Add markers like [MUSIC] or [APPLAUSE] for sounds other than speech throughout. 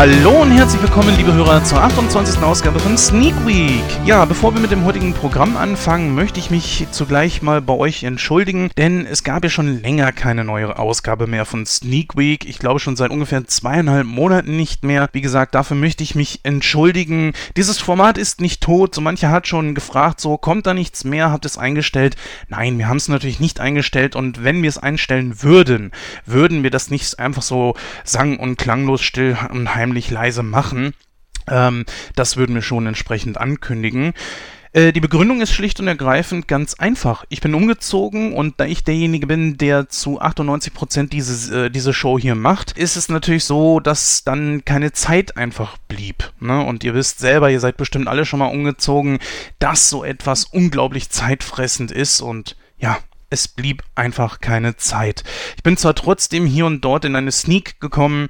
Hallo und herzlich willkommen, liebe Hörer, zur 28. Ausgabe von Sneak Week. Ja, bevor wir mit dem heutigen Programm anfangen, möchte ich mich zugleich mal bei euch entschuldigen, denn es gab ja schon länger keine neue Ausgabe mehr von Sneak Week. Ich glaube schon seit ungefähr zweieinhalb Monaten nicht mehr. Wie gesagt, dafür möchte ich mich entschuldigen. Dieses Format ist nicht tot. So mancher hat schon gefragt, so kommt da nichts mehr, habt es eingestellt? Nein, wir haben es natürlich nicht eingestellt und wenn wir es einstellen würden, würden wir das nicht einfach so sang- und klanglos still und heimlich leise machen. Ähm, das würden wir schon entsprechend ankündigen. Äh, die Begründung ist schlicht und ergreifend ganz einfach. Ich bin umgezogen und da ich derjenige bin, der zu 98% dieses, äh, diese Show hier macht, ist es natürlich so, dass dann keine Zeit einfach blieb. Ne? Und ihr wisst selber, ihr seid bestimmt alle schon mal umgezogen, dass so etwas unglaublich zeitfressend ist und ja, es blieb einfach keine Zeit. Ich bin zwar trotzdem hier und dort in eine Sneak gekommen,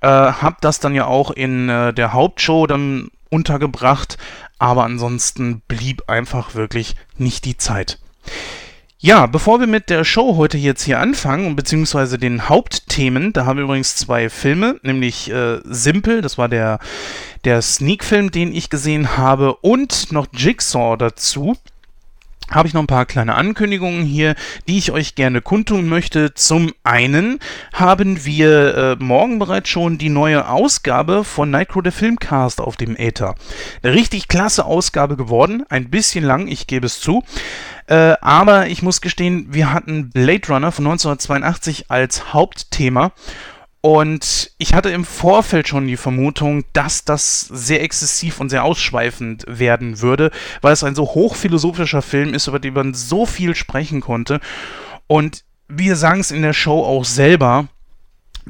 äh, habe das dann ja auch in äh, der Hauptshow dann untergebracht, aber ansonsten blieb einfach wirklich nicht die Zeit. Ja, bevor wir mit der Show heute jetzt hier anfangen, beziehungsweise den Hauptthemen, da haben wir übrigens zwei Filme, nämlich äh, Simple, das war der, der Sneak-Film, den ich gesehen habe, und noch Jigsaw dazu habe ich noch ein paar kleine Ankündigungen hier, die ich euch gerne kundtun möchte. Zum einen haben wir äh, morgen bereits schon die neue Ausgabe von Nightcrow der Filmcast auf dem Äther. Eine richtig klasse Ausgabe geworden, ein bisschen lang, ich gebe es zu. Äh, aber ich muss gestehen, wir hatten Blade Runner von 1982 als Hauptthema und ich hatte im Vorfeld schon die Vermutung, dass das sehr exzessiv und sehr ausschweifend werden würde, weil es ein so hochphilosophischer Film ist, über den man so viel sprechen konnte. Und wir sagen es in der Show auch selber,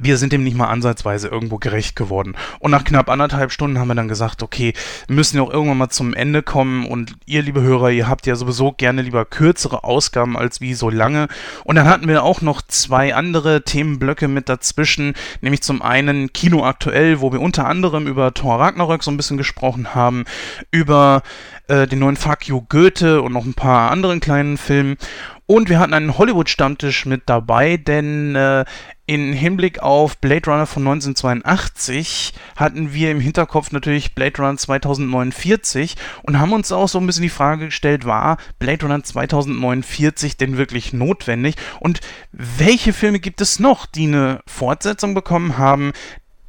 wir sind dem nicht mal ansatzweise irgendwo gerecht geworden. Und nach knapp anderthalb Stunden haben wir dann gesagt, okay, müssen ja auch irgendwann mal zum Ende kommen. Und ihr, liebe Hörer, ihr habt ja sowieso gerne lieber kürzere Ausgaben als wie so lange. Und dann hatten wir auch noch zwei andere Themenblöcke mit dazwischen. Nämlich zum einen Kino aktuell, wo wir unter anderem über Thor Ragnarök so ein bisschen gesprochen haben, über äh, den neuen Fuck You Goethe und noch ein paar anderen kleinen Filmen. Und wir hatten einen Hollywood-Stammtisch mit dabei, denn äh, in Hinblick auf Blade Runner von 1982 hatten wir im Hinterkopf natürlich Blade Runner 2049 und haben uns auch so ein bisschen die Frage gestellt, war Blade Runner 2049 denn wirklich notwendig? Und welche Filme gibt es noch, die eine Fortsetzung bekommen haben,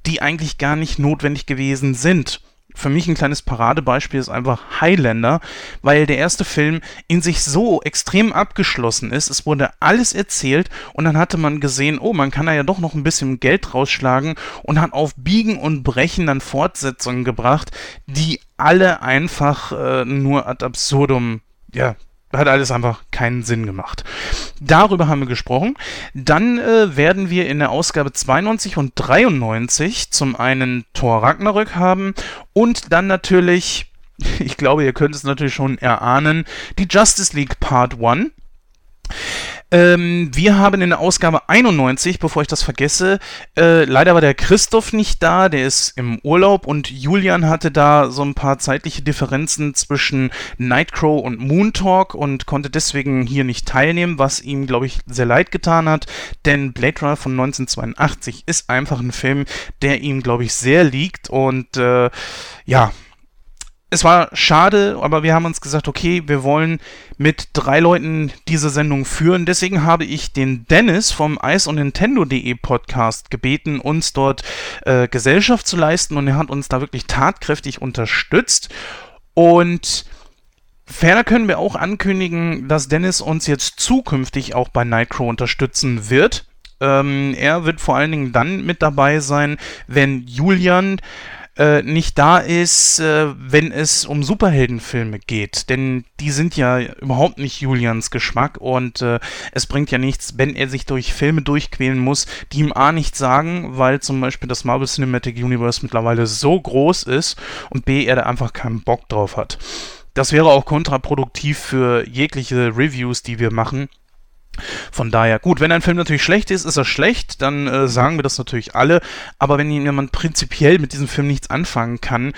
die eigentlich gar nicht notwendig gewesen sind? Für mich ein kleines Paradebeispiel ist einfach Highlander, weil der erste Film in sich so extrem abgeschlossen ist. Es wurde alles erzählt und dann hatte man gesehen, oh, man kann da ja doch noch ein bisschen Geld rausschlagen und hat auf Biegen und Brechen dann Fortsetzungen gebracht, die alle einfach äh, nur ad absurdum ja, hat alles einfach keinen Sinn gemacht. Darüber haben wir gesprochen. Dann äh, werden wir in der Ausgabe 92 und 93 zum einen Thor Ragnarök haben und dann natürlich, [LAUGHS] ich glaube, ihr könnt es natürlich schon erahnen, die Justice League Part 1. Ähm, wir haben in der Ausgabe 91, bevor ich das vergesse, äh, leider war der Christoph nicht da, der ist im Urlaub und Julian hatte da so ein paar zeitliche Differenzen zwischen Nightcrow und Moon Talk und konnte deswegen hier nicht teilnehmen, was ihm, glaube ich, sehr leid getan hat, denn Blade Runner von 1982 ist einfach ein Film, der ihm, glaube ich, sehr liegt und äh, ja, es war schade, aber wir haben uns gesagt, okay, wir wollen mit drei Leuten diese Sendung führen. Deswegen habe ich den Dennis vom Eis und Nintendo.de Podcast gebeten, uns dort äh, Gesellschaft zu leisten und er hat uns da wirklich tatkräftig unterstützt. Und ferner können wir auch ankündigen, dass Dennis uns jetzt zukünftig auch bei Nightcrow unterstützen wird. Ähm, er wird vor allen Dingen dann mit dabei sein, wenn Julian äh, nicht da ist, äh, wenn es um Superheldenfilme geht. Denn die sind ja überhaupt nicht Julians Geschmack und äh, es bringt ja nichts, wenn er sich durch Filme durchquälen muss, die ihm A nichts sagen, weil zum Beispiel das Marvel Cinematic Universe mittlerweile so groß ist und B, er da einfach keinen Bock drauf hat. Das wäre auch kontraproduktiv für jegliche Reviews, die wir machen. Von daher, gut, wenn ein Film natürlich schlecht ist, ist er schlecht, dann äh, sagen wir das natürlich alle. Aber wenn jemand prinzipiell mit diesem Film nichts anfangen kann,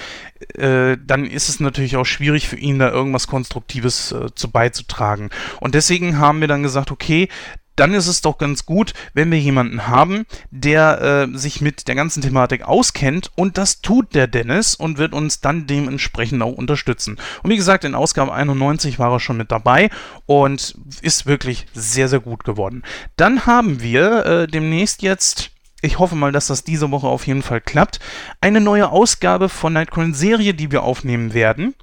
äh, dann ist es natürlich auch schwierig für ihn, da irgendwas Konstruktives äh, zu beizutragen. Und deswegen haben wir dann gesagt, okay, dann ist es doch ganz gut, wenn wir jemanden haben, der äh, sich mit der ganzen Thematik auskennt und das tut der Dennis und wird uns dann dementsprechend auch unterstützen. Und wie gesagt, in Ausgabe 91 war er schon mit dabei und ist wirklich sehr, sehr gut geworden. Dann haben wir äh, demnächst jetzt ich hoffe mal, dass das diese Woche auf jeden Fall klappt. Eine neue Ausgabe von Nightcrawler Serie, die wir aufnehmen werden.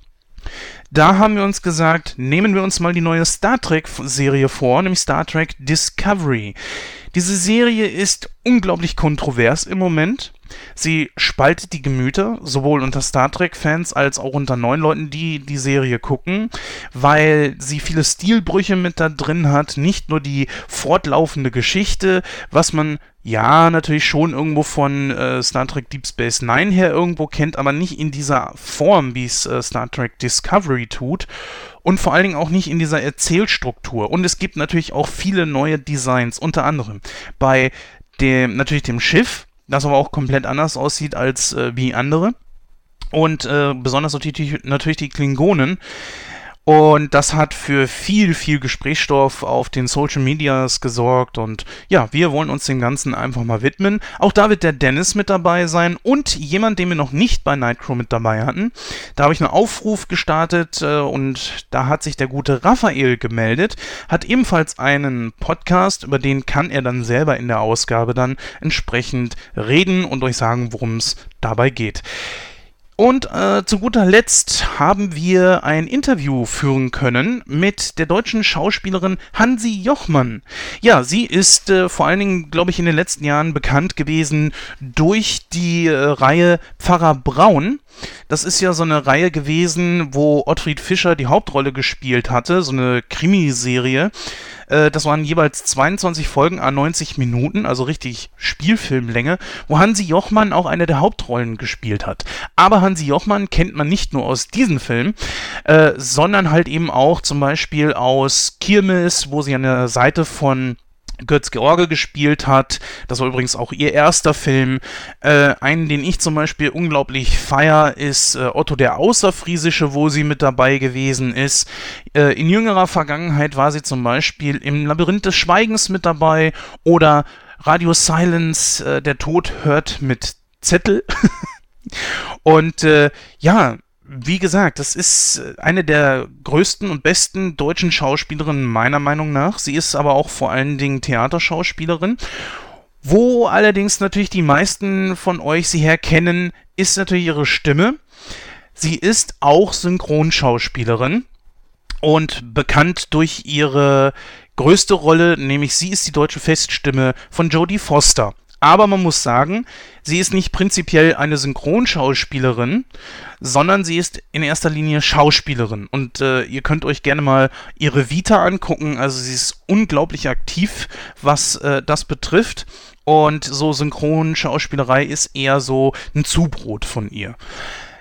Da haben wir uns gesagt, nehmen wir uns mal die neue Star Trek-Serie vor, nämlich Star Trek Discovery. Diese Serie ist unglaublich kontrovers im Moment. Sie spaltet die Gemüter, sowohl unter Star Trek-Fans als auch unter neuen Leuten, die die Serie gucken, weil sie viele Stilbrüche mit da drin hat. Nicht nur die fortlaufende Geschichte, was man ja, natürlich schon irgendwo von äh, Star Trek Deep Space Nine her irgendwo kennt, aber nicht in dieser Form, wie es äh, Star Trek Discovery tut. Und vor allen Dingen auch nicht in dieser Erzählstruktur. Und es gibt natürlich auch viele neue Designs, unter anderem bei dem, natürlich dem Schiff, das aber auch komplett anders aussieht als äh, wie andere. Und äh, besonders natürlich, natürlich die Klingonen und das hat für viel, viel Gesprächsstoff auf den Social Medias gesorgt. Und ja, wir wollen uns dem Ganzen einfach mal widmen. Auch da wird der Dennis mit dabei sein und jemand, den wir noch nicht bei Nightcrow mit dabei hatten. Da habe ich einen Aufruf gestartet äh, und da hat sich der gute Raphael gemeldet, hat ebenfalls einen Podcast, über den kann er dann selber in der Ausgabe dann entsprechend reden und euch sagen, worum es dabei geht. Und äh, zu guter Letzt haben wir ein Interview führen können mit der deutschen Schauspielerin Hansi Jochmann. Ja, sie ist äh, vor allen Dingen, glaube ich, in den letzten Jahren bekannt gewesen durch die äh, Reihe Pfarrer Braun. Das ist ja so eine Reihe gewesen, wo Ottfried Fischer die Hauptrolle gespielt hatte, so eine Krimiserie. Äh, das waren jeweils 22 Folgen a 90 Minuten, also richtig Spielfilmlänge, wo Hansi Jochmann auch eine der Hauptrollen gespielt hat. Aber Hansi Jochmann kennt man nicht nur aus diesem Film, äh, sondern halt eben auch zum Beispiel aus Kirmes, wo sie an der Seite von Götz George gespielt hat. Das war übrigens auch ihr erster Film. Äh, einen, den ich zum Beispiel unglaublich feier, ist äh, Otto der Außerfriesische, wo sie mit dabei gewesen ist. Äh, in jüngerer Vergangenheit war sie zum Beispiel im Labyrinth des Schweigens mit dabei oder Radio Silence, äh, der Tod hört mit Zettel. [LAUGHS] Und äh, ja, wie gesagt, das ist äh, eine der größten und besten deutschen Schauspielerinnen meiner Meinung nach. Sie ist aber auch vor allen Dingen Theaterschauspielerin. Wo allerdings natürlich die meisten von euch sie herkennen, ist natürlich ihre Stimme. Sie ist auch Synchronschauspielerin und bekannt durch ihre größte Rolle, nämlich sie ist die deutsche Feststimme von Jodie Foster. Aber man muss sagen, sie ist nicht prinzipiell eine Synchronschauspielerin, sondern sie ist in erster Linie Schauspielerin. Und äh, ihr könnt euch gerne mal ihre Vita angucken. Also sie ist unglaublich aktiv, was äh, das betrifft. Und so Synchronschauspielerei ist eher so ein Zubrot von ihr.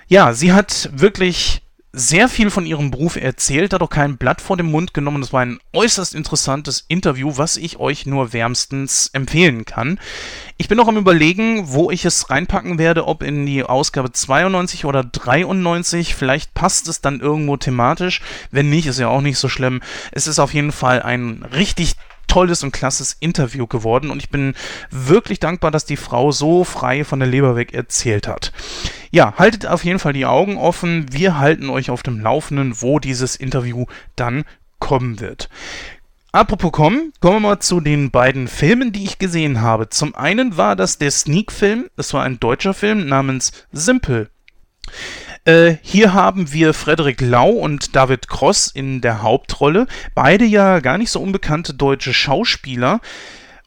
Ja, sie hat wirklich sehr viel von ihrem Beruf erzählt, hat auch kein Blatt vor den Mund genommen. Das war ein äußerst interessantes Interview, was ich euch nur wärmstens empfehlen kann. Ich bin noch am überlegen, wo ich es reinpacken werde, ob in die Ausgabe 92 oder 93. Vielleicht passt es dann irgendwo thematisch. Wenn nicht, ist ja auch nicht so schlimm. Es ist auf jeden Fall ein richtig tolles und klasses Interview geworden und ich bin wirklich dankbar, dass die Frau so frei von der Leber weg erzählt hat. Ja, haltet auf jeden Fall die Augen offen. Wir halten euch auf dem Laufenden, wo dieses Interview dann kommen wird. Apropos kommen, kommen wir mal zu den beiden Filmen, die ich gesehen habe. Zum einen war das der Sneak-Film, das war ein deutscher Film namens Simple. Äh, hier haben wir Frederik Lau und David Cross in der Hauptrolle. Beide ja gar nicht so unbekannte deutsche Schauspieler.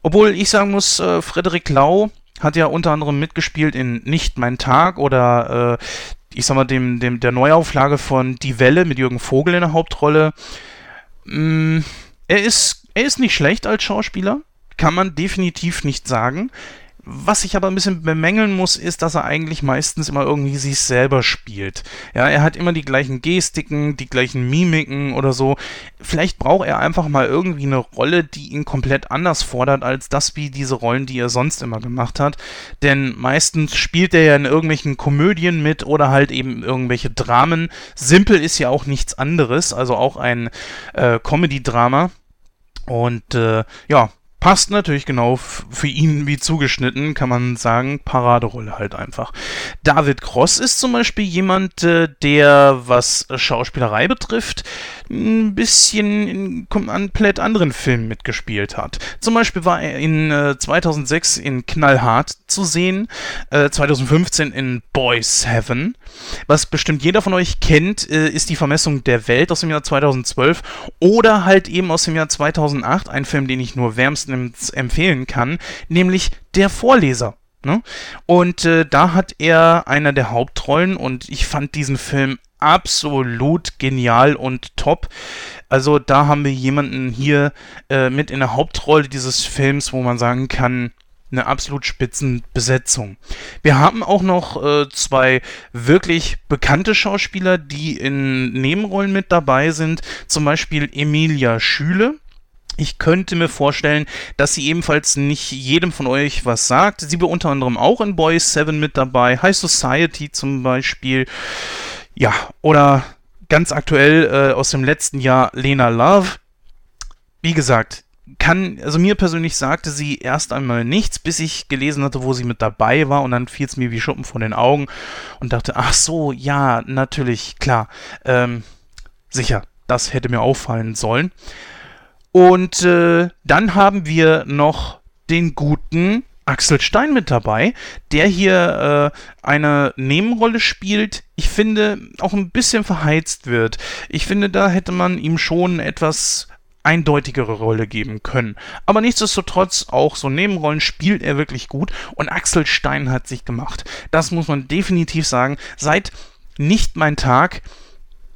Obwohl ich sagen muss, äh, Frederik Lau hat ja unter anderem mitgespielt in Nicht mein Tag oder äh, ich sag mal, dem, dem, der Neuauflage von Die Welle mit Jürgen Vogel in der Hauptrolle. Mm, er, ist, er ist nicht schlecht als Schauspieler, kann man definitiv nicht sagen. Was ich aber ein bisschen bemängeln muss, ist, dass er eigentlich meistens immer irgendwie sich selber spielt. Ja, er hat immer die gleichen Gestiken, die gleichen Mimiken oder so. Vielleicht braucht er einfach mal irgendwie eine Rolle, die ihn komplett anders fordert, als das wie diese Rollen, die er sonst immer gemacht hat. Denn meistens spielt er ja in irgendwelchen Komödien mit oder halt eben irgendwelche Dramen. Simpel ist ja auch nichts anderes, also auch ein äh, Comedy-Drama. Und äh, ja, passt natürlich genau für ihn wie zugeschnitten, kann man sagen. Paraderolle halt einfach. David Cross ist zum Beispiel jemand, äh, der, was Schauspielerei betrifft, ein bisschen in komplett anderen Filmen mitgespielt hat. Zum Beispiel war er in äh, 2006 in Knallhart zu sehen, äh, 2015 in Boys Heaven. Was bestimmt jeder von euch kennt, äh, ist die Vermessung der Welt aus dem Jahr 2012 oder halt eben aus dem Jahr 2008, ein Film, den ich nur wärmstens empfehlen kann, nämlich Der Vorleser. Ne? Und äh, da hat er einer der Hauptrollen und ich fand diesen Film absolut genial und top. Also da haben wir jemanden hier äh, mit in der Hauptrolle dieses Films, wo man sagen kann, eine absolut Spitzenbesetzung. Wir haben auch noch äh, zwei wirklich bekannte Schauspieler, die in Nebenrollen mit dabei sind. Zum Beispiel Emilia Schüle. Ich könnte mir vorstellen, dass sie ebenfalls nicht jedem von euch was sagt. Sie war unter anderem auch in Boys 7 mit dabei, High Society zum Beispiel. Ja, oder ganz aktuell äh, aus dem letzten Jahr Lena Love. Wie gesagt, kann, also mir persönlich sagte sie erst einmal nichts, bis ich gelesen hatte, wo sie mit dabei war und dann fiel es mir wie Schuppen vor den Augen und dachte, ach so, ja, natürlich, klar, ähm, sicher, das hätte mir auffallen sollen. Und äh, dann haben wir noch den guten Axel Stein mit dabei, der hier äh, eine Nebenrolle spielt. Ich finde, auch ein bisschen verheizt wird. Ich finde, da hätte man ihm schon etwas eindeutigere Rolle geben können. Aber nichtsdestotrotz, auch so Nebenrollen spielt er wirklich gut und Axel Stein hat sich gemacht. Das muss man definitiv sagen. Seit nicht mein Tag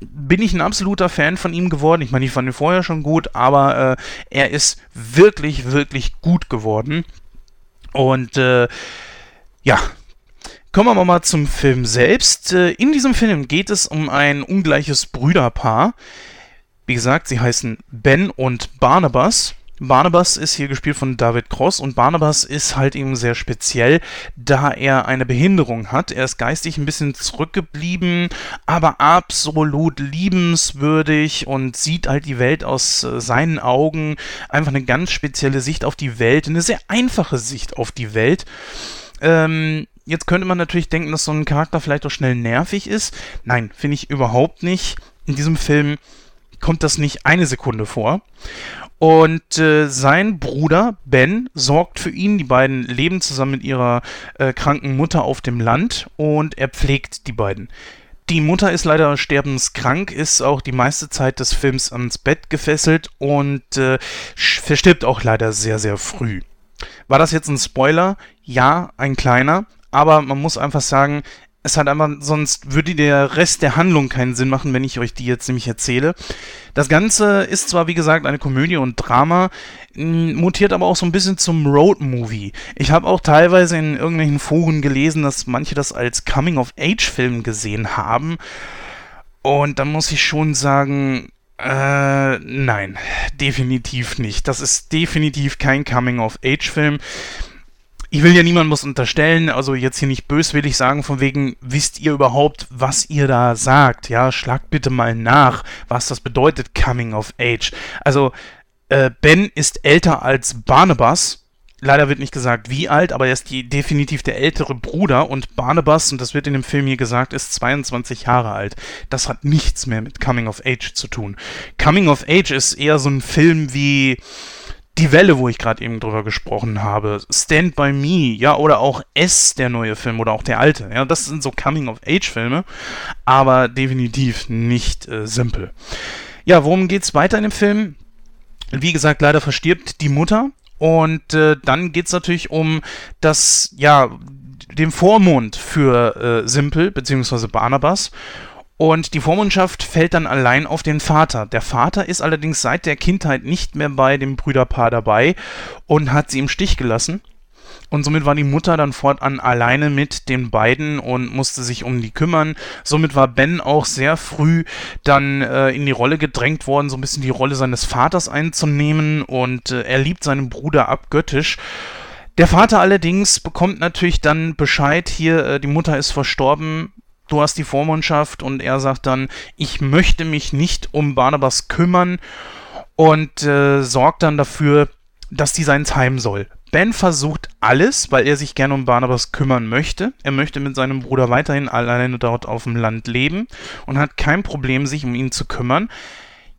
bin ich ein absoluter Fan von ihm geworden. Ich meine, ich fand ihn vorher schon gut, aber äh, er ist wirklich, wirklich gut geworden. Und äh, ja, kommen wir mal zum Film selbst. Äh, in diesem Film geht es um ein ungleiches Brüderpaar. Wie gesagt, sie heißen Ben und Barnabas. Barnabas ist hier gespielt von David Cross und Barnabas ist halt eben sehr speziell, da er eine Behinderung hat. Er ist geistig ein bisschen zurückgeblieben, aber absolut liebenswürdig und sieht halt die Welt aus äh, seinen Augen. Einfach eine ganz spezielle Sicht auf die Welt, eine sehr einfache Sicht auf die Welt. Ähm, jetzt könnte man natürlich denken, dass so ein Charakter vielleicht auch schnell nervig ist. Nein, finde ich überhaupt nicht. In diesem Film kommt das nicht eine Sekunde vor. Und äh, sein Bruder Ben sorgt für ihn. Die beiden leben zusammen mit ihrer äh, kranken Mutter auf dem Land und er pflegt die beiden. Die Mutter ist leider sterbenskrank, ist auch die meiste Zeit des Films ans Bett gefesselt und äh, verstirbt auch leider sehr, sehr früh. War das jetzt ein Spoiler? Ja, ein kleiner. Aber man muss einfach sagen, es hat einfach, sonst würde der Rest der Handlung keinen Sinn machen, wenn ich euch die jetzt nämlich erzähle. Das Ganze ist zwar, wie gesagt, eine Komödie und Drama, mutiert aber auch so ein bisschen zum Road-Movie. Ich habe auch teilweise in irgendwelchen Foren gelesen, dass manche das als Coming-of-Age-Film gesehen haben. Und da muss ich schon sagen, äh, nein, definitiv nicht. Das ist definitiv kein Coming-of-Age-Film ich will ja niemandem was unterstellen, also jetzt hier nicht böswillig sagen, von wegen, wisst ihr überhaupt, was ihr da sagt? Ja, schlagt bitte mal nach, was das bedeutet, Coming of Age. Also, äh, Ben ist älter als Barnabas. Leider wird nicht gesagt, wie alt, aber er ist die, definitiv der ältere Bruder und Barnabas, und das wird in dem Film hier gesagt, ist 22 Jahre alt. Das hat nichts mehr mit Coming of Age zu tun. Coming of Age ist eher so ein Film wie, die Welle, wo ich gerade eben drüber gesprochen habe, Stand by Me, ja, oder auch S, der neue Film, oder auch der alte, ja, das sind so Coming-of-Age-Filme, aber definitiv nicht äh, simpel. Ja, worum geht's weiter in dem Film? Wie gesagt, leider verstirbt die Mutter und äh, dann geht's natürlich um das, ja, den Vormund für äh, Simpel, beziehungsweise Barnabas und die Vormundschaft fällt dann allein auf den Vater. Der Vater ist allerdings seit der Kindheit nicht mehr bei dem Brüderpaar dabei und hat sie im Stich gelassen. Und somit war die Mutter dann fortan alleine mit den beiden und musste sich um die kümmern. Somit war Ben auch sehr früh dann äh, in die Rolle gedrängt worden, so ein bisschen die Rolle seines Vaters einzunehmen. Und äh, er liebt seinen Bruder abgöttisch. Der Vater allerdings bekommt natürlich dann Bescheid, hier, äh, die Mutter ist verstorben, du hast die Vormundschaft und er sagt dann, ich möchte mich nicht um Barnabas kümmern und äh, sorgt dann dafür, dass dieser ins Heim soll. Ben versucht alles, weil er sich gerne um Barnabas kümmern möchte. Er möchte mit seinem Bruder weiterhin alleine dort auf dem Land leben und hat kein Problem, sich um ihn zu kümmern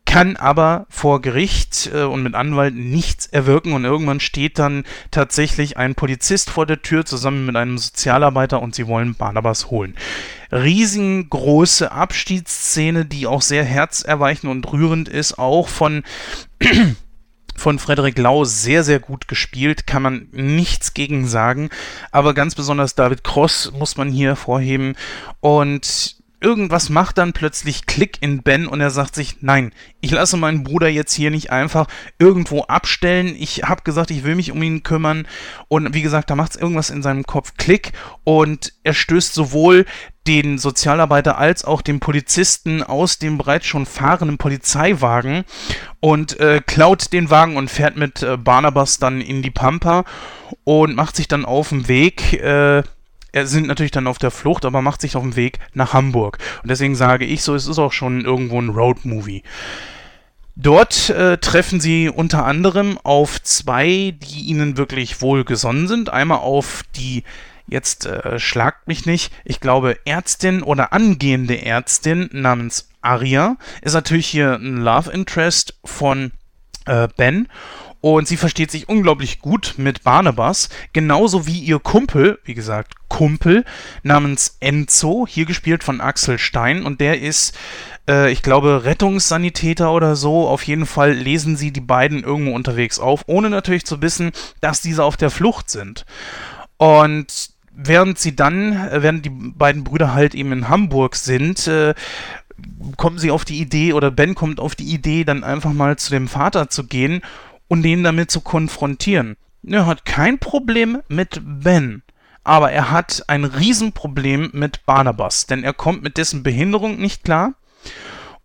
kann aber vor Gericht äh, und mit Anwalt nichts erwirken und irgendwann steht dann tatsächlich ein Polizist vor der Tür zusammen mit einem Sozialarbeiter und sie wollen Barnabas holen. Riesengroße Abschiedsszene, die auch sehr herzerweichend und rührend ist, auch von [CLEARS THROAT] von Frederik Lau sehr, sehr gut gespielt, kann man nichts gegen sagen. Aber ganz besonders David Cross muss man hier hervorheben. Und irgendwas macht dann plötzlich Klick in Ben und er sagt sich, nein, ich lasse meinen Bruder jetzt hier nicht einfach irgendwo abstellen. Ich habe gesagt, ich will mich um ihn kümmern. Und wie gesagt, da macht es irgendwas in seinem Kopf Klick und er stößt sowohl den Sozialarbeiter als auch den Polizisten aus dem bereits schon fahrenden Polizeiwagen und äh, klaut den Wagen und fährt mit äh, Barnabas dann in die Pampa und macht sich dann auf den Weg. Äh, er sind natürlich dann auf der Flucht, aber macht sich auf den Weg nach Hamburg. Und deswegen sage ich so, es ist auch schon irgendwo ein Roadmovie. Dort äh, treffen sie unter anderem auf zwei, die ihnen wirklich wohlgesonnen sind. Einmal auf die, jetzt äh, schlagt mich nicht, ich glaube Ärztin oder angehende Ärztin namens Aria. Ist natürlich hier ein Love Interest von äh, Ben. Und sie versteht sich unglaublich gut mit Barnabas, genauso wie ihr Kumpel, wie gesagt, Kumpel, namens Enzo, hier gespielt von Axel Stein. Und der ist, äh, ich glaube, Rettungssanitäter oder so. Auf jeden Fall lesen sie die beiden irgendwo unterwegs auf, ohne natürlich zu wissen, dass diese auf der Flucht sind. Und während sie dann, äh, während die beiden Brüder halt eben in Hamburg sind, äh, kommen sie auf die Idee oder Ben kommt auf die Idee, dann einfach mal zu dem Vater zu gehen und den damit zu konfrontieren. Er hat kein Problem mit Ben, aber er hat ein Riesenproblem mit Barnabas, denn er kommt mit dessen Behinderung nicht klar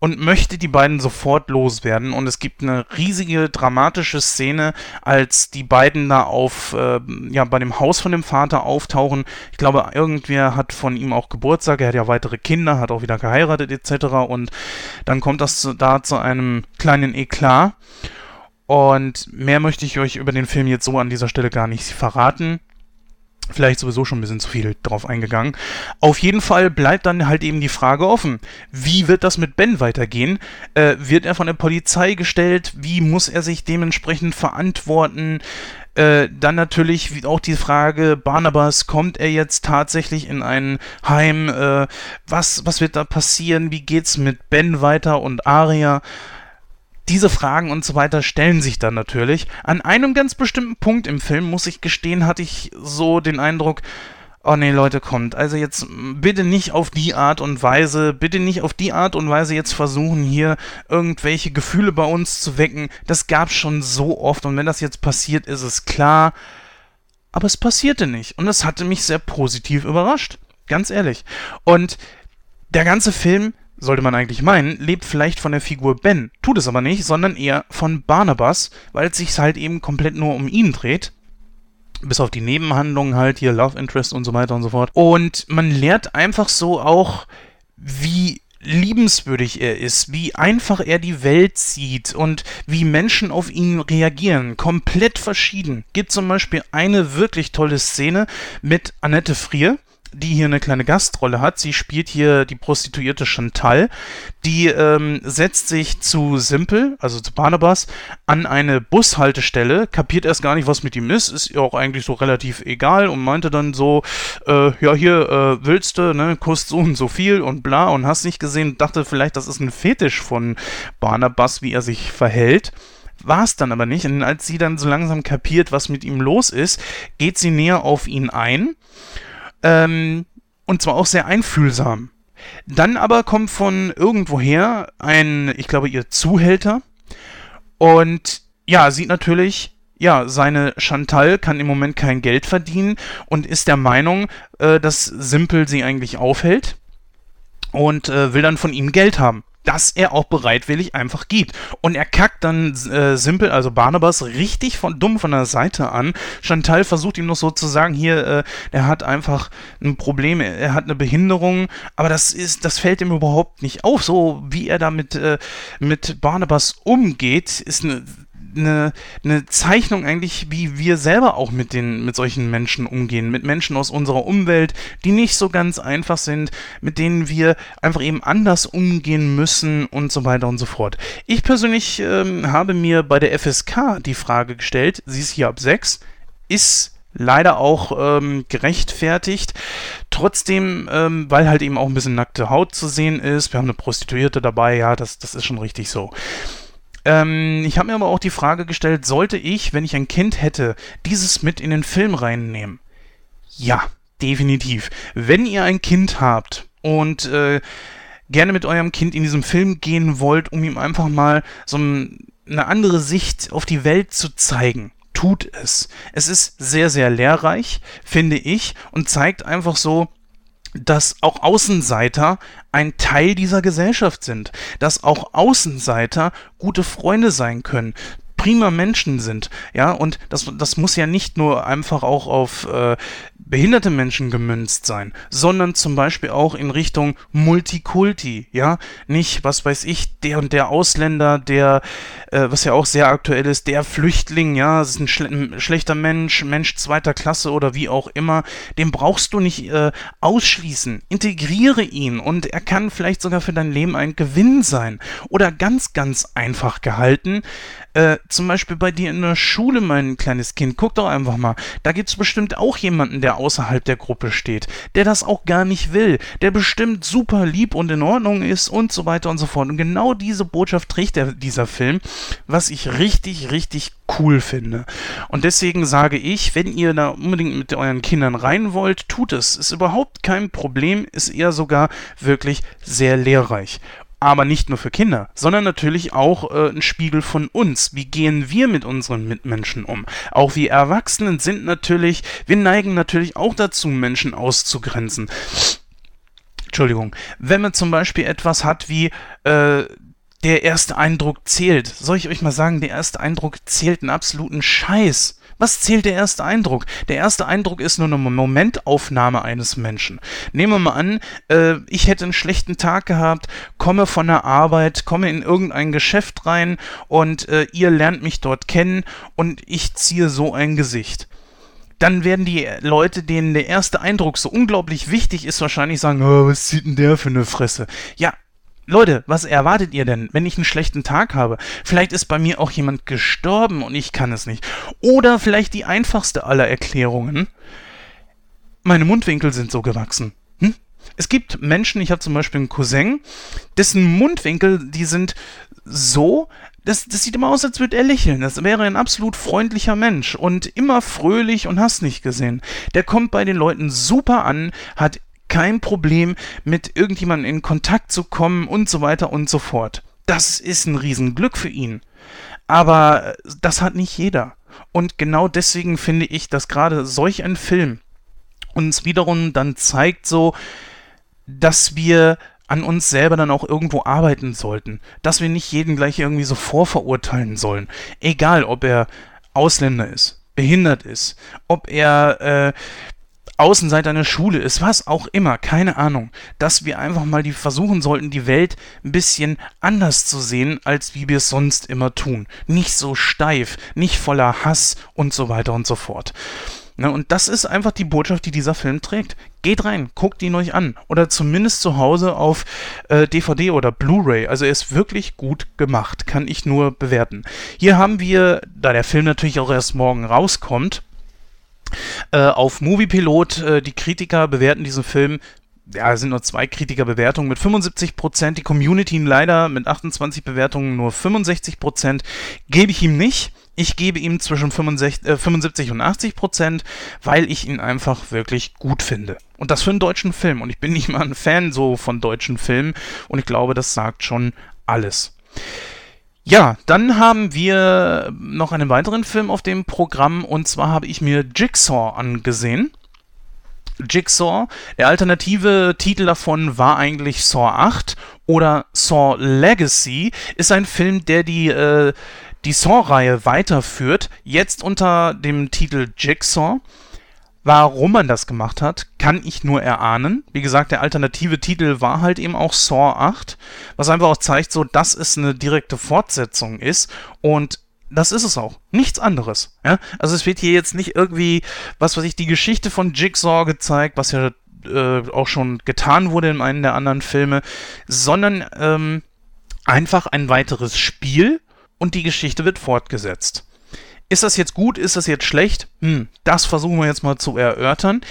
und möchte die beiden sofort loswerden. Und es gibt eine riesige dramatische Szene, als die beiden da auf, äh, ja, bei dem Haus von dem Vater auftauchen. Ich glaube, irgendwer hat von ihm auch Geburtstag, er hat ja weitere Kinder, hat auch wieder geheiratet etc. Und dann kommt das zu, da zu einem kleinen Eklat. Und mehr möchte ich euch über den Film jetzt so an dieser Stelle gar nicht verraten. Vielleicht sowieso schon ein bisschen zu viel drauf eingegangen. Auf jeden Fall bleibt dann halt eben die Frage offen. Wie wird das mit Ben weitergehen? Äh, wird er von der Polizei gestellt? Wie muss er sich dementsprechend verantworten? Äh, dann natürlich auch die Frage, Barnabas, kommt er jetzt tatsächlich in ein Heim? Äh, was, was wird da passieren? Wie geht's mit Ben weiter und Aria? Diese Fragen und so weiter stellen sich dann natürlich. An einem ganz bestimmten Punkt im Film, muss ich gestehen, hatte ich so den Eindruck, oh nee, Leute, kommt. Also jetzt bitte nicht auf die Art und Weise, bitte nicht auf die Art und Weise jetzt versuchen, hier irgendwelche Gefühle bei uns zu wecken. Das gab's schon so oft und wenn das jetzt passiert, ist es klar. Aber es passierte nicht und es hatte mich sehr positiv überrascht. Ganz ehrlich. Und der ganze Film sollte man eigentlich meinen, lebt vielleicht von der Figur Ben, tut es aber nicht, sondern eher von Barnabas, weil es sich halt eben komplett nur um ihn dreht. Bis auf die Nebenhandlungen halt, hier Love Interest und so weiter und so fort. Und man lernt einfach so auch, wie liebenswürdig er ist, wie einfach er die Welt sieht und wie Menschen auf ihn reagieren. Komplett verschieden. Gibt zum Beispiel eine wirklich tolle Szene mit Annette Frier die hier eine kleine Gastrolle hat. Sie spielt hier die Prostituierte Chantal. Die ähm, setzt sich zu Simple, also zu Barnabas, an eine Bushaltestelle, kapiert erst gar nicht, was mit ihm ist, ist ihr auch eigentlich so relativ egal und meinte dann so, äh, ja, hier äh, willst du, ne, kostet so und so viel und bla und hast nicht gesehen, dachte vielleicht, das ist ein Fetisch von Barnabas, wie er sich verhält. War es dann aber nicht. Und als sie dann so langsam kapiert, was mit ihm los ist, geht sie näher auf ihn ein ähm, und zwar auch sehr einfühlsam. Dann aber kommt von irgendwoher ein, ich glaube, ihr Zuhälter. Und ja, sieht natürlich, ja, seine Chantal kann im Moment kein Geld verdienen und ist der Meinung, äh, dass Simpel sie eigentlich aufhält und äh, will dann von ihm Geld haben. Dass er auch bereitwillig einfach gibt. Und er kackt dann äh, Simpel, also Barnabas, richtig von dumm von der Seite an. Chantal versucht ihm noch so hier, äh, er hat einfach ein Problem, er hat eine Behinderung, aber das ist, das fällt ihm überhaupt nicht auf. So wie er da mit, äh, mit Barnabas umgeht, ist eine eine, eine Zeichnung eigentlich, wie wir selber auch mit den, mit solchen Menschen umgehen, mit Menschen aus unserer Umwelt, die nicht so ganz einfach sind, mit denen wir einfach eben anders umgehen müssen und so weiter und so fort. Ich persönlich ähm, habe mir bei der FSK die Frage gestellt, sie ist hier ab 6, ist leider auch ähm, gerechtfertigt. Trotzdem, ähm, weil halt eben auch ein bisschen nackte Haut zu sehen ist, wir haben eine Prostituierte dabei, ja, das, das ist schon richtig so. Ähm, ich habe mir aber auch die Frage gestellt, sollte ich, wenn ich ein Kind hätte, dieses mit in den Film reinnehmen? Ja, definitiv. Wenn ihr ein Kind habt und äh, gerne mit eurem Kind in diesem Film gehen wollt, um ihm einfach mal so eine andere Sicht auf die Welt zu zeigen, tut es. Es ist sehr, sehr lehrreich, finde ich, und zeigt einfach so, dass auch Außenseiter ein Teil dieser Gesellschaft sind, dass auch Außenseiter gute Freunde sein können, prima Menschen sind, ja, und das, das muss ja nicht nur einfach auch auf äh, behinderte Menschen gemünzt sein, sondern zum Beispiel auch in Richtung Multikulti, ja, nicht, was weiß ich, der und der Ausländer, der, äh, was ja auch sehr aktuell ist, der Flüchtling, ja, das ist ein, schle schlechter Mensch, Mensch zweiter Klasse oder wie auch immer, den brauchst du nicht äh, ausschließen, integriere ihn und er kann vielleicht sogar für dein Leben ein Gewinn sein. Oder ganz, ganz einfach gehalten, äh, zum Beispiel bei dir in der Schule, mein kleines Kind, guck doch einfach mal. Da gibt es bestimmt auch jemanden, der außerhalb der Gruppe steht, der das auch gar nicht will, der bestimmt super lieb und in Ordnung ist und so weiter und so fort. Und genau diese Botschaft trägt der, dieser Film, was ich richtig, richtig cool finde. Und deswegen sage ich, wenn ihr da unbedingt mit euren Kindern rein wollt, tut es. Ist überhaupt kein Problem, ist eher sogar wirklich sehr lehrreich aber nicht nur für Kinder, sondern natürlich auch äh, ein Spiegel von uns. Wie gehen wir mit unseren Mitmenschen um? Auch wir Erwachsenen sind natürlich, wir neigen natürlich auch dazu, Menschen auszugrenzen. Entschuldigung. Wenn man zum Beispiel etwas hat wie äh, der erste Eindruck zählt, soll ich euch mal sagen, der erste Eindruck zählt einen absoluten Scheiß. Was zählt der erste Eindruck? Der erste Eindruck ist nur eine Momentaufnahme eines Menschen. Nehmen wir mal an, äh, ich hätte einen schlechten Tag gehabt, komme von der Arbeit, komme in irgendein Geschäft rein und äh, ihr lernt mich dort kennen und ich ziehe so ein Gesicht dann werden die Leute, denen der erste Eindruck so unglaublich wichtig ist, wahrscheinlich sagen, oh, was zieht denn der für eine Fresse? Ja, Leute, was erwartet ihr denn, wenn ich einen schlechten Tag habe? Vielleicht ist bei mir auch jemand gestorben und ich kann es nicht. Oder vielleicht die einfachste aller Erklärungen. Meine Mundwinkel sind so gewachsen. Hm? Es gibt Menschen, ich habe zum Beispiel einen Cousin, dessen Mundwinkel, die sind so, das, das sieht immer aus, als würde er lächeln. Das wäre ein absolut freundlicher Mensch und immer fröhlich und hast nicht gesehen. Der kommt bei den Leuten super an, hat kein Problem, mit irgendjemandem in Kontakt zu kommen und so weiter und so fort. Das ist ein Riesenglück für ihn. Aber das hat nicht jeder. Und genau deswegen finde ich, dass gerade solch ein Film uns wiederum dann zeigt, so, dass wir an uns selber dann auch irgendwo arbeiten sollten. Dass wir nicht jeden gleich irgendwie so vorverurteilen sollen. Egal, ob er Ausländer ist, behindert ist, ob er äh, Außenseiter einer Schule ist, was auch immer, keine Ahnung, dass wir einfach mal die versuchen sollten, die Welt ein bisschen anders zu sehen, als wie wir es sonst immer tun. Nicht so steif, nicht voller Hass und so weiter und so fort. Ne, und das ist einfach die Botschaft, die dieser Film trägt. Geht rein, guckt ihn euch an. Oder zumindest zu Hause auf äh, DVD oder Blu-ray. Also er ist wirklich gut gemacht, kann ich nur bewerten. Hier haben wir, da der Film natürlich auch erst morgen rauskommt, äh, auf Moviepilot, äh, die Kritiker bewerten diesen Film ja, es sind nur zwei Kritikerbewertungen mit 75% die Community leider mit 28 Bewertungen nur 65% gebe ich ihm nicht. Ich gebe ihm zwischen 65, äh, 75 und 80% weil ich ihn einfach wirklich gut finde. Und das für einen deutschen Film. Und ich bin nicht mal ein Fan so von deutschen Filmen und ich glaube, das sagt schon alles. Ja, dann haben wir noch einen weiteren Film auf dem Programm und zwar habe ich mir Jigsaw angesehen. Jigsaw, der alternative Titel davon war eigentlich Saw 8 Oder Saw Legacy ist ein Film, der die, äh, die Saw-Reihe weiterführt, jetzt unter dem Titel Jigsaw. Warum man das gemacht hat, kann ich nur erahnen. Wie gesagt, der alternative Titel war halt eben auch Saw 8, was einfach auch zeigt, so dass es eine direkte Fortsetzung ist und das ist es auch. Nichts anderes. Ja? Also es wird hier jetzt nicht irgendwie, was weiß ich, die Geschichte von Jigsaw gezeigt, was ja äh, auch schon getan wurde in einem der anderen Filme, sondern ähm, einfach ein weiteres Spiel und die Geschichte wird fortgesetzt. Ist das jetzt gut? Ist das jetzt schlecht? Hm, das versuchen wir jetzt mal zu erörtern.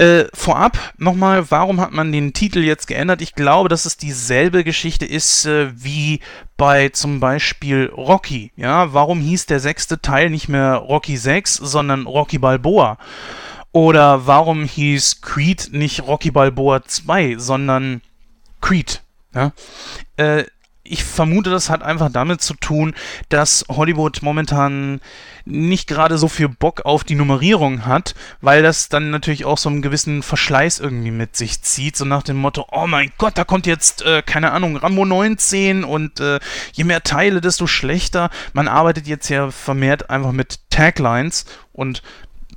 Äh, vorab nochmal, warum hat man den Titel jetzt geändert? Ich glaube, dass es dieselbe Geschichte ist äh, wie bei zum Beispiel Rocky. Ja, warum hieß der sechste Teil nicht mehr Rocky 6, sondern Rocky Balboa? Oder warum hieß Creed nicht Rocky Balboa 2, sondern Creed? Ja? Äh, ich vermute, das hat einfach damit zu tun, dass Hollywood momentan nicht gerade so viel Bock auf die Nummerierung hat, weil das dann natürlich auch so einen gewissen Verschleiß irgendwie mit sich zieht, so nach dem Motto, oh mein Gott, da kommt jetzt, äh, keine Ahnung, Rambo 19 und äh, je mehr Teile, desto schlechter. Man arbeitet jetzt ja vermehrt einfach mit Taglines und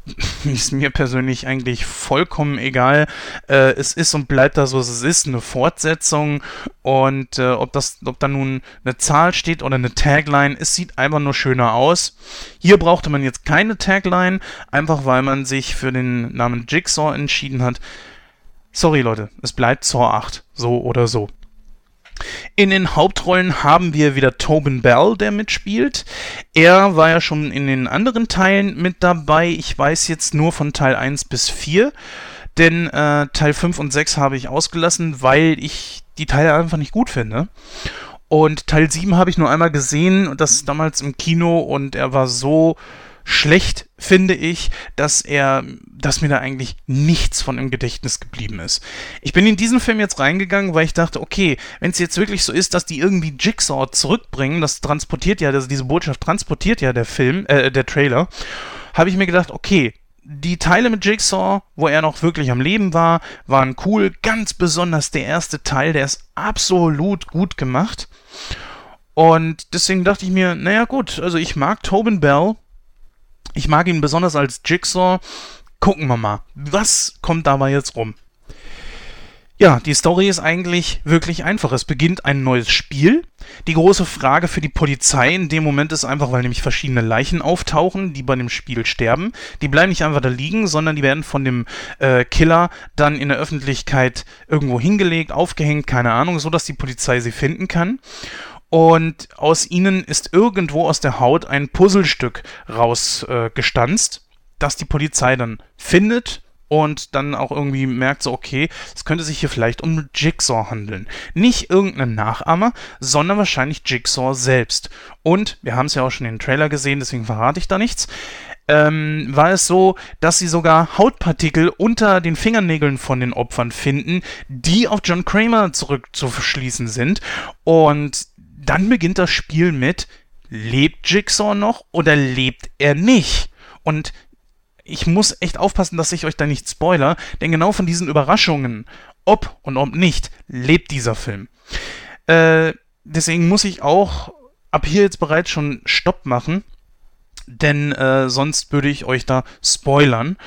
[LAUGHS] ist mir persönlich eigentlich vollkommen egal. Äh, es ist und bleibt da so, es ist eine Fortsetzung und äh, ob das, ob da nun eine Zahl steht oder eine Tagline, es sieht einfach nur schöner aus. Hier brauchte man jetzt keine Tagline, einfach weil man sich für den Namen Jigsaw entschieden hat. Sorry Leute, es bleibt Saw 8, so oder so. In den Hauptrollen haben wir wieder Tobin Bell, der mitspielt. Er war ja schon in den anderen Teilen mit dabei. Ich weiß jetzt nur von Teil 1 bis 4. Denn äh, Teil 5 und 6 habe ich ausgelassen, weil ich die Teile einfach nicht gut finde. Und Teil 7 habe ich nur einmal gesehen, das damals im Kino, und er war so schlecht, finde ich, dass er, dass mir da eigentlich nichts von im Gedächtnis geblieben ist. Ich bin in diesen Film jetzt reingegangen, weil ich dachte, okay, wenn es jetzt wirklich so ist, dass die irgendwie Jigsaw zurückbringen, das transportiert ja, also diese Botschaft transportiert ja der Film, äh, der Trailer, habe ich mir gedacht, okay, die Teile mit Jigsaw, wo er noch wirklich am Leben war, waren cool. Ganz besonders der erste Teil, der ist absolut gut gemacht. Und deswegen dachte ich mir, naja gut, also ich mag Tobin Bell, ich mag ihn besonders als Jigsaw. Gucken wir mal, was kommt dabei jetzt rum? Ja, die Story ist eigentlich wirklich einfach. Es beginnt ein neues Spiel. Die große Frage für die Polizei in dem Moment ist einfach, weil nämlich verschiedene Leichen auftauchen, die bei dem Spiel sterben. Die bleiben nicht einfach da liegen, sondern die werden von dem äh, Killer dann in der Öffentlichkeit irgendwo hingelegt, aufgehängt, keine Ahnung, so dass die Polizei sie finden kann und aus ihnen ist irgendwo aus der Haut ein Puzzlestück rausgestanzt, äh, das die Polizei dann findet und dann auch irgendwie merkt so, okay, es könnte sich hier vielleicht um Jigsaw handeln. Nicht irgendeinen Nachahmer, sondern wahrscheinlich Jigsaw selbst. Und, wir haben es ja auch schon in den Trailer gesehen, deswegen verrate ich da nichts, ähm, war es so, dass sie sogar Hautpartikel unter den Fingernägeln von den Opfern finden, die auf John Kramer zurückzuschließen sind. Und dann beginnt das Spiel mit, lebt Jigsaw noch oder lebt er nicht? Und ich muss echt aufpassen, dass ich euch da nicht spoiler, denn genau von diesen Überraschungen, ob und ob nicht, lebt dieser Film. Äh, deswegen muss ich auch ab hier jetzt bereits schon Stopp machen, denn äh, sonst würde ich euch da spoilern.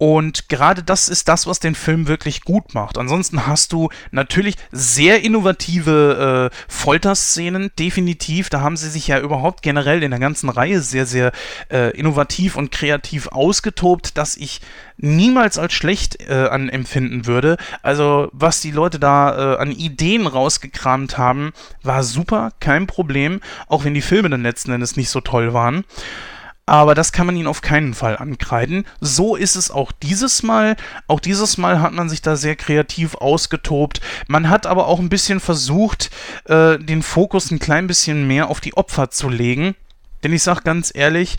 Und gerade das ist das, was den Film wirklich gut macht. Ansonsten hast du natürlich sehr innovative äh, Folterszenen, definitiv. Da haben sie sich ja überhaupt generell in der ganzen Reihe sehr, sehr äh, innovativ und kreativ ausgetobt, dass ich niemals als schlecht äh, anempfinden würde. Also was die Leute da äh, an Ideen rausgekramt haben, war super, kein Problem, auch wenn die Filme dann letzten Endes nicht so toll waren aber das kann man ihnen auf keinen Fall ankreiden. So ist es auch dieses Mal. Auch dieses Mal hat man sich da sehr kreativ ausgetobt. Man hat aber auch ein bisschen versucht, äh, den Fokus ein klein bisschen mehr auf die Opfer zu legen. Denn ich sag ganz ehrlich,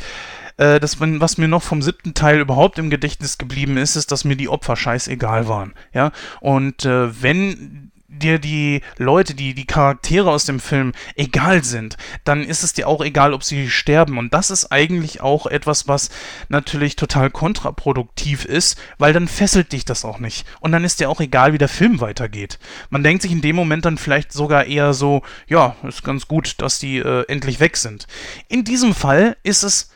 äh, das, was mir noch vom siebten Teil überhaupt im Gedächtnis geblieben ist, ist, dass mir die Opfer scheißegal waren. Ja, und äh, wenn dir die Leute, die, die Charaktere aus dem Film egal sind, dann ist es dir auch egal, ob sie sterben. Und das ist eigentlich auch etwas, was natürlich total kontraproduktiv ist, weil dann fesselt dich das auch nicht. Und dann ist dir auch egal, wie der Film weitergeht. Man denkt sich in dem Moment dann vielleicht sogar eher so, ja, ist ganz gut, dass die äh, endlich weg sind. In diesem Fall ist es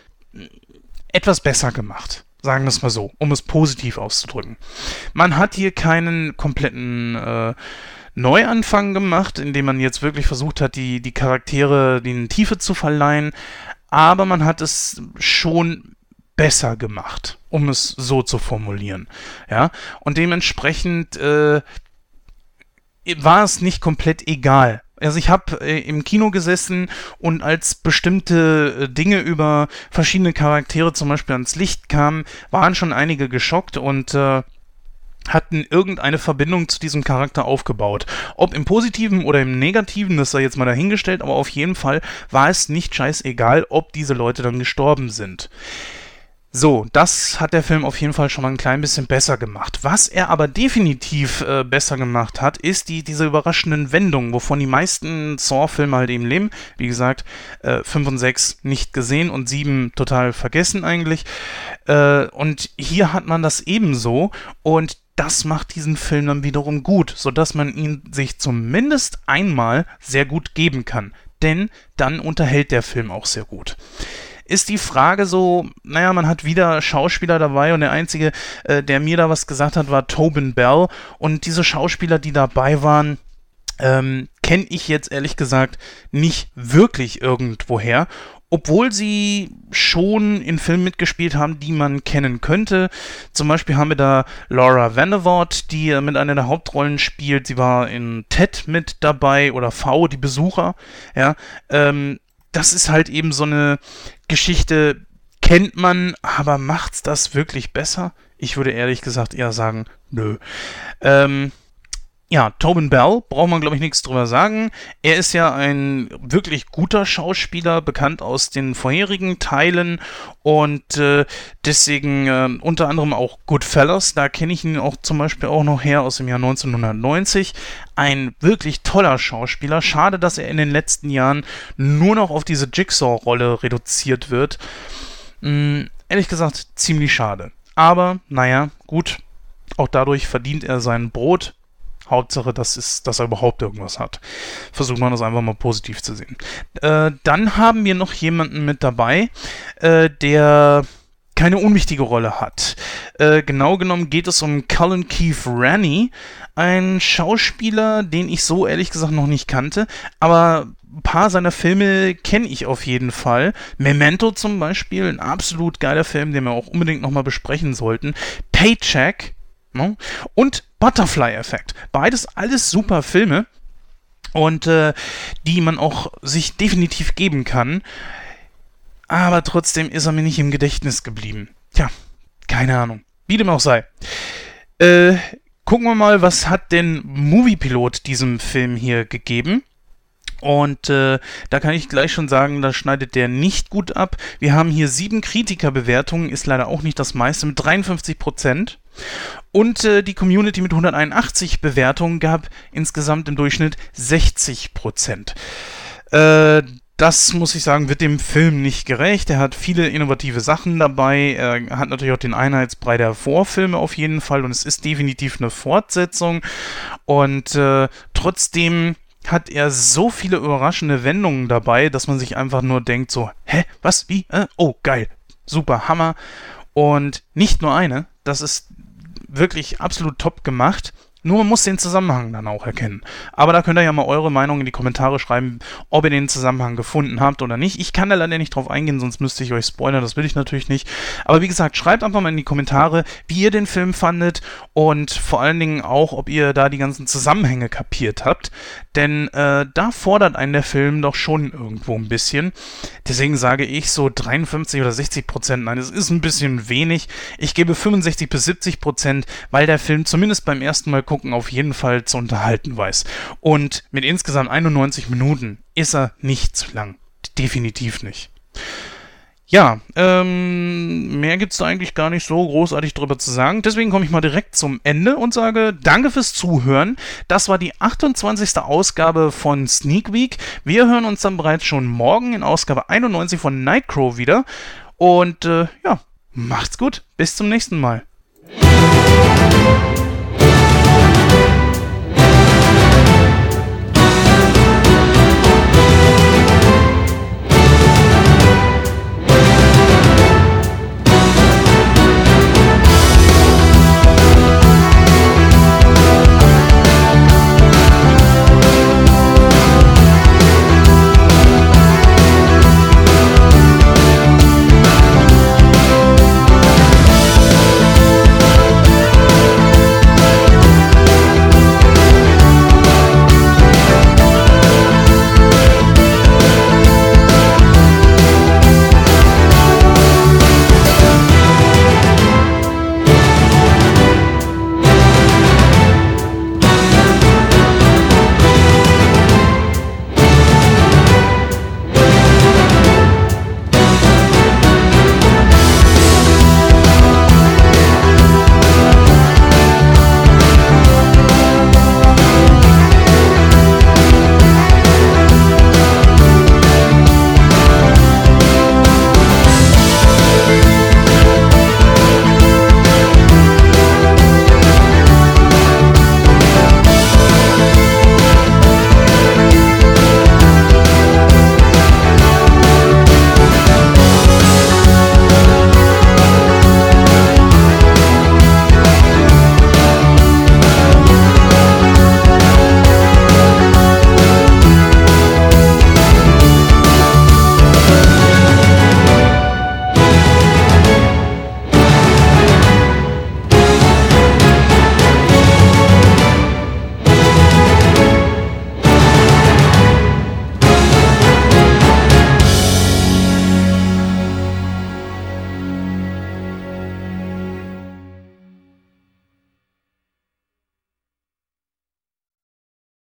etwas besser gemacht. Sagen wir es mal so, um es positiv auszudrücken. Man hat hier keinen kompletten äh, Neuanfang gemacht, indem man jetzt wirklich versucht hat, die, die Charaktere den Tiefe zu verleihen, aber man hat es schon besser gemacht, um es so zu formulieren. Ja, und dementsprechend äh, war es nicht komplett egal, also ich habe äh, im Kino gesessen und als bestimmte äh, Dinge über verschiedene Charaktere zum Beispiel ans Licht kamen, waren schon einige geschockt und äh, hatten irgendeine Verbindung zu diesem Charakter aufgebaut. Ob im Positiven oder im Negativen, das sei jetzt mal dahingestellt, aber auf jeden Fall war es nicht scheißegal, ob diese Leute dann gestorben sind. So, das hat der Film auf jeden Fall schon mal ein klein bisschen besser gemacht. Was er aber definitiv äh, besser gemacht hat, ist die, diese überraschenden Wendungen, wovon die meisten Saw-Filme halt eben leben. Wie gesagt, äh, 5 und 6 nicht gesehen und 7 total vergessen eigentlich. Äh, und hier hat man das ebenso und das macht diesen Film dann wiederum gut, sodass man ihn sich zumindest einmal sehr gut geben kann. Denn dann unterhält der Film auch sehr gut ist die Frage so, naja, man hat wieder Schauspieler dabei und der einzige, äh, der mir da was gesagt hat, war Tobin Bell. Und diese Schauspieler, die dabei waren, ähm, kenne ich jetzt ehrlich gesagt nicht wirklich irgendwoher obwohl sie schon in Filmen mitgespielt haben, die man kennen könnte. Zum Beispiel haben wir da Laura Vandervoort, die mit einer der Hauptrollen spielt. Sie war in Ted mit dabei oder V, die Besucher. Ja, ähm, das ist halt eben so eine Geschichte, kennt man, aber macht's das wirklich besser? Ich würde ehrlich gesagt eher sagen, nö. Ähm, ja, Tobin Bell, braucht man glaube ich nichts drüber sagen. Er ist ja ein wirklich guter Schauspieler, bekannt aus den vorherigen Teilen und äh, deswegen äh, unter anderem auch Goodfellas. Da kenne ich ihn auch zum Beispiel auch noch her aus dem Jahr 1990. Ein wirklich toller Schauspieler. Schade, dass er in den letzten Jahren nur noch auf diese Jigsaw-Rolle reduziert wird. Hm, ehrlich gesagt, ziemlich schade. Aber, naja, gut. Auch dadurch verdient er sein Brot Hauptsache, dass, ist, dass er überhaupt irgendwas hat. Versuchen wir das einfach mal positiv zu sehen. Äh, dann haben wir noch jemanden mit dabei, äh, der keine unwichtige Rolle hat. Äh, genau genommen geht es um Cullen Keith Ranny, ein Schauspieler, den ich so ehrlich gesagt noch nicht kannte, aber ein paar seiner Filme kenne ich auf jeden Fall. Memento zum Beispiel, ein absolut geiler Film, den wir auch unbedingt nochmal besprechen sollten. Paycheck? Und Butterfly Effect. Beides alles super Filme und äh, die man auch sich definitiv geben kann. Aber trotzdem ist er mir nicht im Gedächtnis geblieben. Tja, keine Ahnung. Wie dem auch sei. Äh, gucken wir mal, was hat denn Moviepilot diesem Film hier gegeben? Und äh, da kann ich gleich schon sagen, da schneidet der nicht gut ab. Wir haben hier sieben Kritikerbewertungen, ist leider auch nicht das meiste, mit 53 Prozent. Und äh, die Community mit 181 Bewertungen gab insgesamt im Durchschnitt 60 Prozent. Äh, das muss ich sagen, wird dem Film nicht gerecht. Er hat viele innovative Sachen dabei. Er hat natürlich auch den Einheitsbrei der Vorfilme auf jeden Fall und es ist definitiv eine Fortsetzung. Und äh, trotzdem hat er so viele überraschende Wendungen dabei, dass man sich einfach nur denkt so, hä, was, wie, äh? oh, geil, super, Hammer. Und nicht nur eine, das ist wirklich absolut top gemacht. Nur man muss den Zusammenhang dann auch erkennen. Aber da könnt ihr ja mal eure Meinung in die Kommentare schreiben, ob ihr den Zusammenhang gefunden habt oder nicht. Ich kann da leider nicht drauf eingehen, sonst müsste ich euch spoilern, das will ich natürlich nicht. Aber wie gesagt, schreibt einfach mal in die Kommentare, wie ihr den Film fandet und vor allen Dingen auch, ob ihr da die ganzen Zusammenhänge kapiert habt. Denn äh, da fordert einen der Film doch schon irgendwo ein bisschen. Deswegen sage ich so 53 oder 60 Prozent. Nein, es ist ein bisschen wenig. Ich gebe 65 bis 70 Prozent, weil der Film zumindest beim ersten Mal gucken gucken auf jeden Fall zu unterhalten weiß. Und mit insgesamt 91 Minuten ist er nicht zu lang. Definitiv nicht. Ja, ähm, mehr gibt's da eigentlich gar nicht so großartig drüber zu sagen. Deswegen komme ich mal direkt zum Ende und sage Danke fürs Zuhören. Das war die 28. Ausgabe von Sneak Week. Wir hören uns dann bereits schon morgen in Ausgabe 91 von Nightcrow wieder. Und äh, ja, macht's gut. Bis zum nächsten Mal.